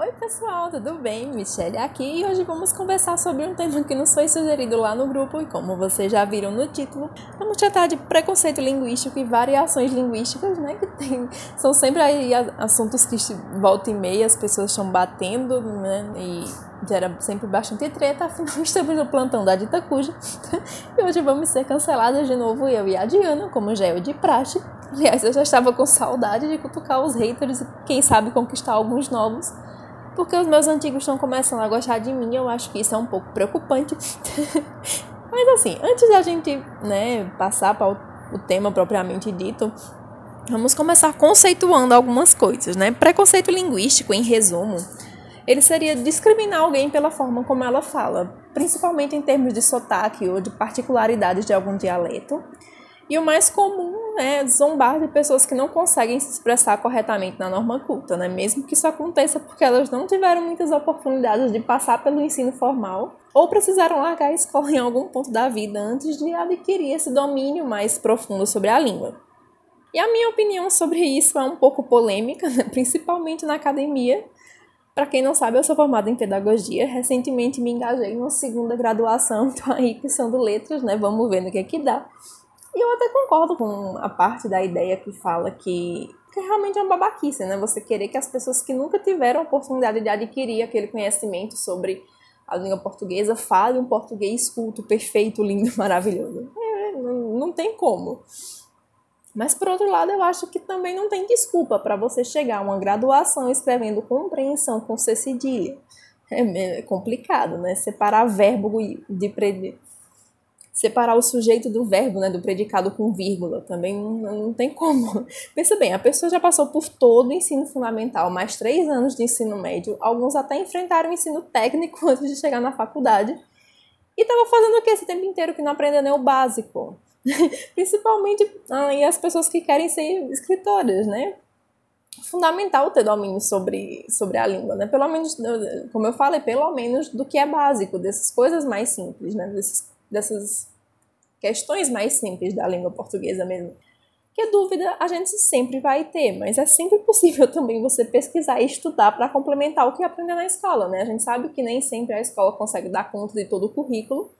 Oi pessoal, tudo bem? Michelle aqui e hoje vamos conversar sobre um tema que nos foi sugerido lá no grupo e como vocês já viram no título, vamos tratar de preconceito linguístico e variações linguísticas, né? Que tem, são sempre aí assuntos que volta e meia as pessoas estão batendo, né? E gera sempre bastante treta, afinal estamos no plantão da Dita Cuja e hoje vamos ser canceladas de novo eu e a Diana, como já é de praxe. Aliás, eu já estava com saudade de cutucar os haters e quem sabe conquistar alguns novos porque os meus antigos estão começando a gostar de mim, eu acho que isso é um pouco preocupante. Mas assim, antes da gente né, passar para o tema propriamente dito, vamos começar conceituando algumas coisas, né? Preconceito linguístico, em resumo, ele seria discriminar alguém pela forma como ela fala, principalmente em termos de sotaque ou de particularidades de algum dialeto. E o mais comum é zombar de pessoas que não conseguem se expressar corretamente na norma culta, né? mesmo que isso aconteça porque elas não tiveram muitas oportunidades de passar pelo ensino formal ou precisaram largar a escola em algum ponto da vida antes de adquirir esse domínio mais profundo sobre a língua. E a minha opinião sobre isso é um pouco polêmica, né? principalmente na academia. Para quem não sabe, eu sou formada em pedagogia. Recentemente me engajei em uma segunda graduação, então aí cursando letras, né? Vamos ver no que é que dá. E eu até concordo com a parte da ideia que fala que, que realmente é uma babaquice, né? Você querer que as pessoas que nunca tiveram a oportunidade de adquirir aquele conhecimento sobre a língua portuguesa falem um português culto, perfeito, lindo, maravilhoso. É, não, não tem como. Mas, por outro lado, eu acho que também não tem desculpa para você chegar a uma graduação escrevendo compreensão com C cedilha. É complicado, né? Separar verbo de, separar o sujeito do verbo, né, do predicado com vírgula, também não, não tem como. Pensa bem, a pessoa já passou por todo o ensino fundamental, mais três anos de ensino médio, alguns até enfrentaram o ensino técnico antes de chegar na faculdade, e estava fazendo o que esse tempo inteiro que não aprendeu nem o básico? Principalmente aí as pessoas que querem ser escritoras, né? fundamental ter domínio sobre, sobre a língua, né? Pelo menos, como eu falei, pelo menos do que é básico, dessas coisas mais simples, né? Desses dessas questões mais simples da língua portuguesa mesmo. Que dúvida a gente sempre vai ter, mas é sempre possível também você pesquisar e estudar para complementar o que aprendeu na escola, né? A gente sabe que nem sempre a escola consegue dar conta de todo o currículo,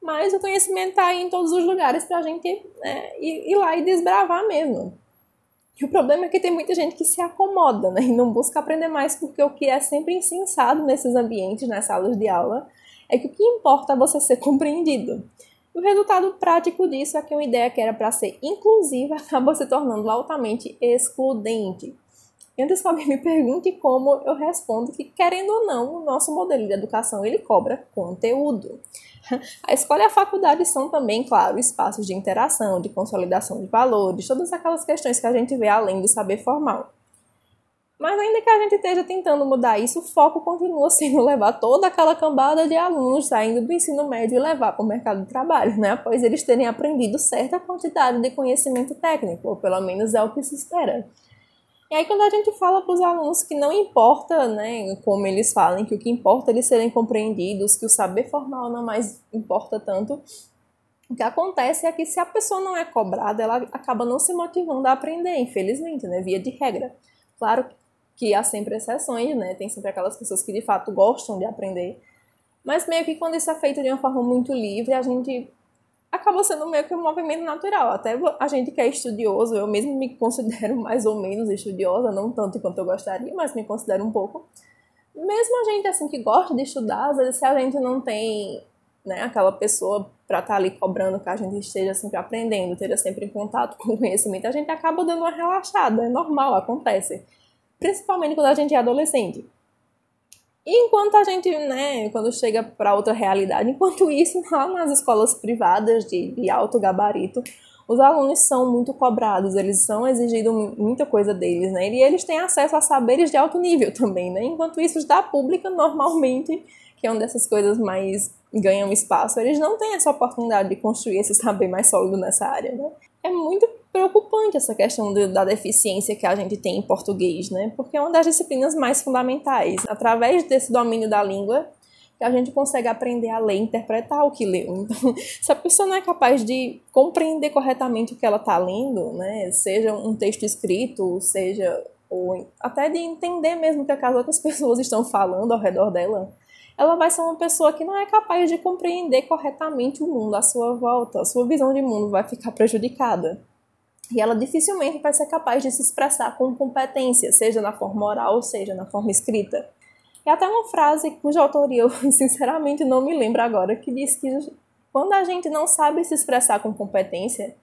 mas o conhecimento está em todos os lugares para a gente né, ir, ir lá e desbravar mesmo. E o problema é que tem muita gente que se acomoda né, e não busca aprender mais, porque o que é sempre insensado nesses ambientes, nas salas de aula, é que o que importa é você ser compreendido. O resultado prático disso é que uma ideia que era para ser inclusiva acaba se tornando altamente excludente. E antes que alguém me pergunte como, eu respondo que, querendo ou não, o nosso modelo de educação ele cobra conteúdo. A escola e a faculdade são também, claro, espaços de interação, de consolidação de valores, todas aquelas questões que a gente vê além do saber formal. Mas ainda que a gente esteja tentando mudar isso, o foco continua sendo levar toda aquela cambada de alunos saindo do ensino médio e levar para o mercado de trabalho, né? Após eles terem aprendido certa quantidade de conhecimento técnico, ou pelo menos é o que se espera. E aí quando a gente fala para os alunos que não importa, né, como eles falem, que o que importa é eles serem compreendidos, que o saber formal não mais importa tanto, o que acontece é que se a pessoa não é cobrada, ela acaba não se motivando a aprender, infelizmente, né, via de regra. Claro que há sempre exceções, né? Tem sempre aquelas pessoas que de fato gostam de aprender. Mas meio que quando isso é feito de uma forma muito livre, a gente acabou sendo meio que um movimento natural. Até a gente que é estudioso, eu mesmo me considero mais ou menos estudiosa, não tanto quanto eu gostaria, mas me considero um pouco. Mesmo a gente assim que gosta de estudar, às vezes se a gente não tem né, aquela pessoa para estar tá ali cobrando que a gente esteja sempre aprendendo, esteja sempre em contato com o conhecimento, a gente acaba dando uma relaxada, é normal, acontece principalmente quando a gente é adolescente. E enquanto a gente, né, quando chega para outra realidade, enquanto isso, lá nas escolas privadas de, de alto gabarito, os alunos são muito cobrados, eles são exigidos muita coisa deles, né? E eles têm acesso a saberes de alto nível também, né? Enquanto isso, da pública, normalmente, que é uma dessas coisas mais ganham espaço, eles não têm essa oportunidade de construir esse saber mais sólido nessa área, né? É muito preocupante essa questão de, da deficiência que a gente tem em português, né? Porque é uma das disciplinas mais fundamentais. Através desse domínio da língua, que a gente consegue aprender a ler, interpretar o que leu. Então, se a pessoa não é capaz de compreender corretamente o que ela está lendo, né? Seja um texto escrito, seja ou até de entender mesmo o que as outras pessoas estão falando ao redor dela, ela vai ser uma pessoa que não é capaz de compreender corretamente o mundo à sua volta. A sua visão de mundo vai ficar prejudicada. E ela dificilmente vai ser capaz de se expressar com competência, seja na forma oral, seja na forma escrita. E até uma frase cuja autoria eu sinceramente não me lembro agora, que diz que quando a gente não sabe se expressar com competência,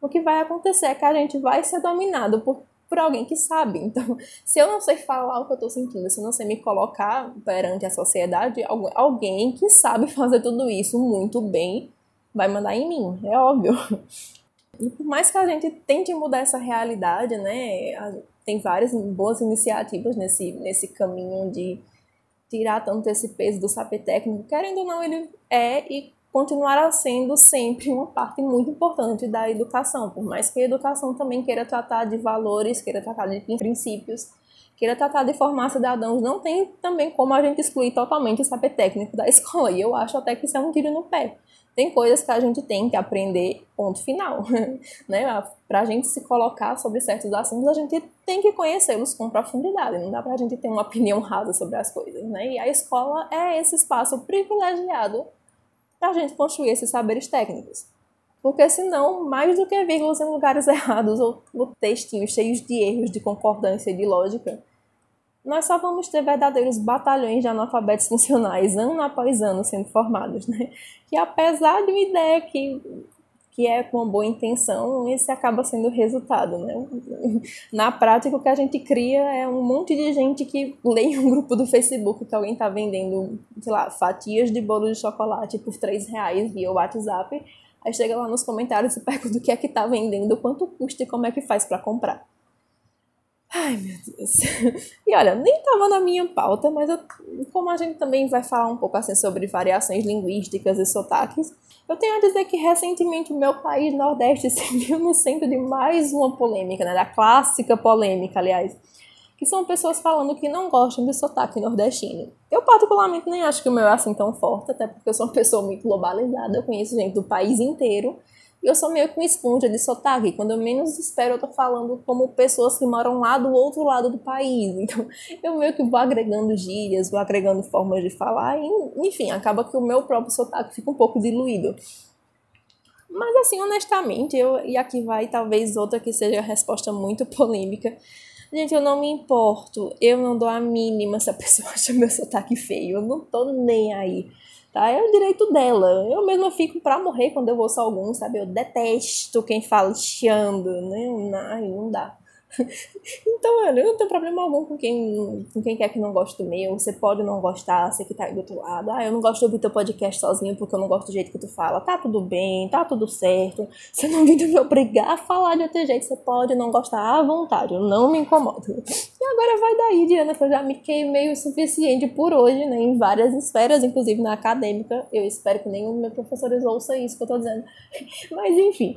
o que vai acontecer é que a gente vai ser dominado por por alguém que sabe. Então, se eu não sei falar o que eu estou sentindo, se eu não sei me colocar perante a sociedade, alguém que sabe fazer tudo isso muito bem vai mandar em mim, é óbvio. E por mais que a gente tente mudar essa realidade, né, tem várias boas iniciativas nesse, nesse caminho de tirar tanto esse peso do saber técnico, querendo ou não, ele é e continuará sendo sempre uma parte muito importante da educação, por mais que a educação também queira tratar de valores, queira tratar de princípios, queira tratar de formar cidadãos, não tem também como a gente excluir totalmente o saber técnico da escola, e eu acho até que isso é um tiro no pé. Tem coisas que a gente tem que aprender, ponto final. né? Para a gente se colocar sobre certos assuntos, a gente tem que conhecê-los com profundidade. Não dá para a gente ter uma opinião rasa sobre as coisas. Né? E a escola é esse espaço privilegiado para a gente construir esses saberes técnicos. Porque senão, mais do que vírgulas em lugares errados ou, textinhos cheios de erros de concordância e de lógica, nós só vamos ter verdadeiros batalhões de analfabetos funcionais ano após ano sendo formados, né? Que apesar de uma ideia que que é com uma boa intenção, esse acaba sendo o resultado, né? Na prática, o que a gente cria é um monte de gente que lê um grupo do Facebook que alguém está vendendo, sei lá, fatias de bolo de chocolate por 3 reais via WhatsApp, aí chega lá nos comentários e pergunta o que é que está vendendo, quanto custa e como é que faz para comprar. Ai, meu Deus. E olha, nem estava na minha pauta, mas eu, como a gente também vai falar um pouco assim sobre variações linguísticas e sotaques, eu tenho a dizer que recentemente o meu país Nordeste se viu no centro de mais uma polêmica, né? Da clássica polêmica, aliás. Que são pessoas falando que não gostam de sotaque nordestino. Eu, particularmente, nem acho que o meu é assim tão forte, até porque eu sou uma pessoa muito globalizada, eu conheço gente do país inteiro. E eu sou meio que uma esponja de sotaque. Quando eu menos espero, eu tô falando como pessoas que moram lá do outro lado do país. Então, eu meio que vou agregando gírias, vou agregando formas de falar. E, enfim, acaba que o meu próprio sotaque fica um pouco diluído. Mas, assim, honestamente, eu, e aqui vai talvez outra que seja a resposta muito polêmica. Gente, eu não me importo. Eu não dou a mínima se a pessoa acha meu sotaque feio. Eu não tô nem aí tá? É o direito dela. Eu mesma fico pra morrer quando eu ouço algum, sabe? Eu detesto quem fala chiando, né? Ai, não dá. Então, eu não tenho problema algum com quem, com quem quer que não goste do meu. Você pode não gostar, você que tá aí do outro lado. Ah, eu não gosto de ouvir teu podcast sozinho porque eu não gosto do jeito que tu fala. Tá tudo bem, tá tudo certo. Você não vindo me obrigar a falar de outro jeito. Você pode não gostar à vontade. Eu não me incomodo. E agora vai daí, Diana, que eu já me queimei o suficiente por hoje, né? Em várias esferas, inclusive na acadêmica. Eu espero que nenhum dos meus professores ouça isso que eu tô dizendo. Mas enfim.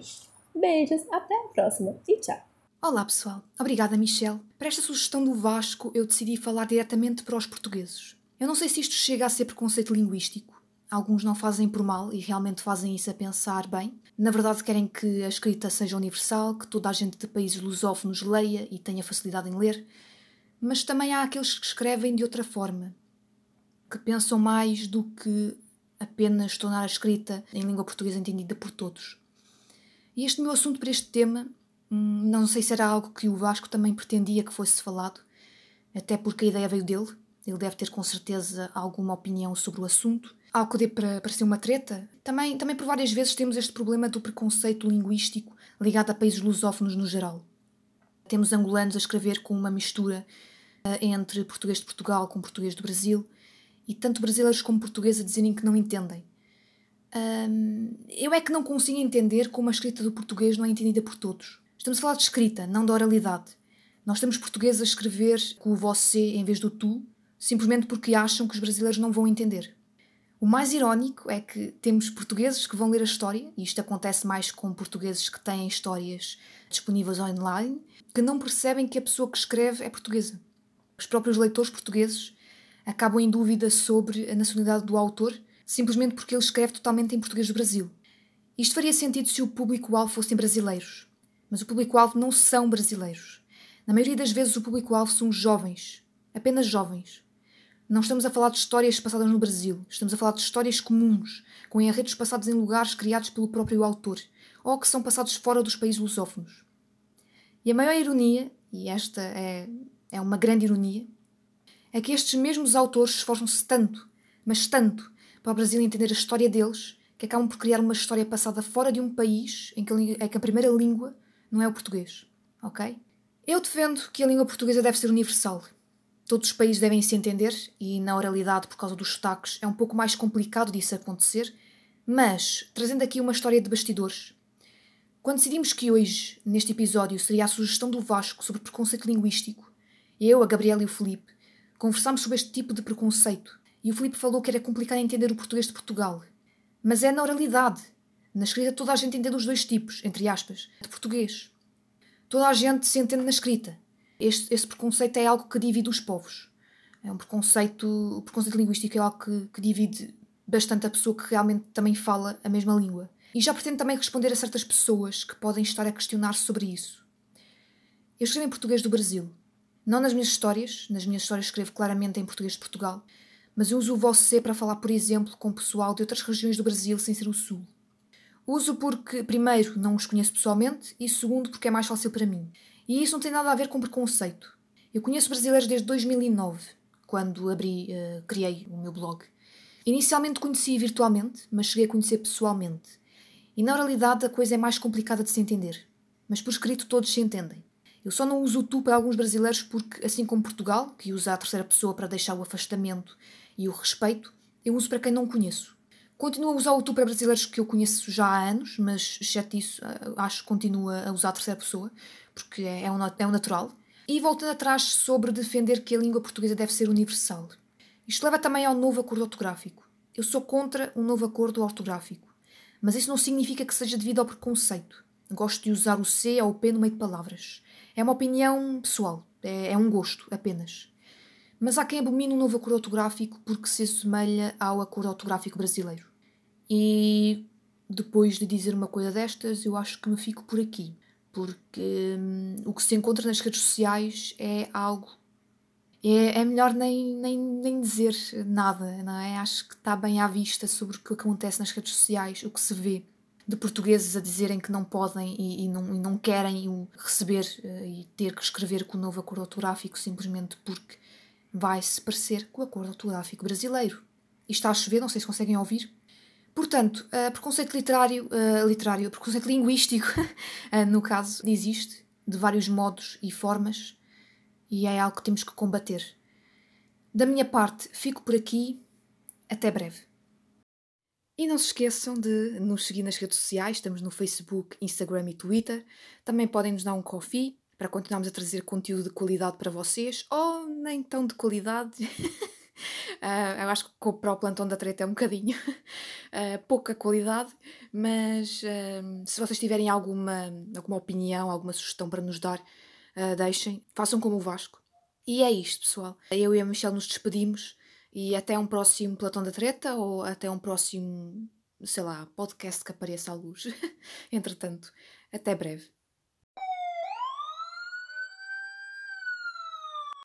Beijos, até a próxima e tchau. Olá pessoal, obrigada Michelle. Para esta sugestão do Vasco, eu decidi falar diretamente para os portugueses. Eu não sei se isto chega a ser preconceito linguístico. Alguns não fazem por mal e realmente fazem isso a pensar bem. Na verdade, querem que a escrita seja universal, que toda a gente de países lusófonos leia e tenha facilidade em ler. Mas também há aqueles que escrevem de outra forma, que pensam mais do que apenas tornar a escrita em língua portuguesa entendida por todos. E este meu assunto para este tema não sei se era algo que o Vasco também pretendia que fosse falado, até porque a ideia veio dele. Ele deve ter com certeza alguma opinião sobre o assunto. Algo que dê para parecer uma treta. Também, também por várias vezes temos este problema do preconceito linguístico ligado a países lusófonos no geral. Temos angolanos a escrever com uma mistura uh, entre português de Portugal com português do Brasil e tanto brasileiros como portugueses a dizerem que não entendem. Um, eu é que não consigo entender como a escrita do português não é entendida por todos. Estamos a falar de escrita, não de oralidade. Nós temos portugueses a escrever com o você em vez do tu, simplesmente porque acham que os brasileiros não vão entender. O mais irónico é que temos portugueses que vão ler a história, e isto acontece mais com portugueses que têm histórias disponíveis online, que não percebem que a pessoa que escreve é portuguesa. Os próprios leitores portugueses acabam em dúvida sobre a nacionalidade do autor, simplesmente porque ele escreve totalmente em português do Brasil. Isto faria sentido se o público-alvo fossem brasileiros, mas o público-alvo não são brasileiros. Na maioria das vezes, o público-alvo são jovens, apenas jovens. Não estamos a falar de histórias passadas no Brasil, estamos a falar de histórias comuns, com enredos passados em lugares criados pelo próprio autor, ou que são passados fora dos países lusófonos. E a maior ironia, e esta é, é uma grande ironia, é que estes mesmos autores esforçam-se tanto, mas tanto, para o Brasil entender a história deles, que acabam por criar uma história passada fora de um país em que a, primeira língua não é o português. Ok? Eu defendo que a língua portuguesa deve ser universal. Todos os países devem se entender e, na oralidade, por causa dos sotaques, é um pouco mais complicado disso acontecer. Mas, trazendo aqui uma história de bastidores, quando decidimos que hoje, neste episódio, seria a sugestão do Vasco sobre preconceito linguístico, eu, a Gabriela e o Felipe conversámos sobre este tipo de preconceito e o Felipe falou que era complicado entender o português de Portugal. Mas é na oralidade. Na escrita toda a gente entende os dois tipos, entre aspas, de português. Toda a gente se entende na escrita. Este, preconceito é algo que divide os povos. É um preconceito, o preconceito linguístico é algo que, que divide bastante a pessoa que realmente também fala a mesma língua. E já pretendo também responder a certas pessoas que podem estar a questionar sobre isso. Eu escrevo em português do Brasil. Não nas minhas histórias, nas minhas histórias escrevo claramente em português de Portugal, mas eu uso o você para falar, por exemplo, com pessoal de outras regiões do Brasil sem ser o Sul. Uso porque, primeiro, não os conheço pessoalmente e, segundo, porque é mais fácil para mim. E isso não tem nada a ver com preconceito. Eu conheço brasileiros desde 2009, quando abri, uh, criei o meu blog. Inicialmente conheci virtualmente, mas cheguei a conhecer pessoalmente. E na realidade a coisa é mais complicada de se entender. Mas por escrito todos se entendem. Eu só não uso o tu para alguns brasileiros porque, assim como Portugal, que usa a terceira pessoa para deixar o afastamento e o respeito, eu uso para quem não conheço. Continuo a usar o tu para brasileiros que eu conheço já há anos, mas, exceto isso, eh, acho que continua a usar a terceira pessoa, porque é, é um, é um natural. E voltando atrás sobre defender que a língua portuguesa deve ser universal. Isto leva também ao novo acordo ortográfico. Eu sou contra um novo acordo ortográfico, mas isso não significa que seja devido ao preconceito. Gosto de usar o C ou o P no meio de palavras. É uma opinião pessoal, é, é um gosto apenas. Mas há quem abomine o novo acordo ortográfico porque se assemelha ao acordo ortográfico brasileiro. E depois de dizer uma coisa destas, eu acho que me fico por aqui. Porque hum, o que se encontra nas redes sociais é algo. É, é melhor nem, nem, nem dizer nada, não é? Acho que está bem à vista sobre o que acontece nas redes sociais, o que se vê de portugueses a dizerem que não podem e, e, não, e não, querem receber uh, e ter que escrever com o novo acordo ortográfico simplesmente porque vai se parecer com o acordo ortográfico brasileiro. E está a chover, não sei se conseguem ouvir. Portanto, uh, preconceito literário, uh, literário, preconceito linguístico, uh, no caso, existe de vários modos e formas e é algo que temos que combater. Da minha parte, fico por aqui. Até breve. E não se esqueçam de nos seguir nas redes sociais, estamos no Facebook, Instagram e Twitter. Também podem nos dar um coffee para continuarmos a trazer conteúdo de qualidade para vocês, ou nem tão de qualidade. uh, eu acho que para o plantão da treta é um bocadinho uh, pouca qualidade, mas uh, se vocês tiverem alguma, alguma opinião, alguma sugestão para nos dar, deixem, façam como o Vasco. E é isto, pessoal. Eu e a Michelle nos despedimos e até um próximo Platão da Treta ou até um próximo, sei lá, podcast que apareça à luz. Entretanto, até breve.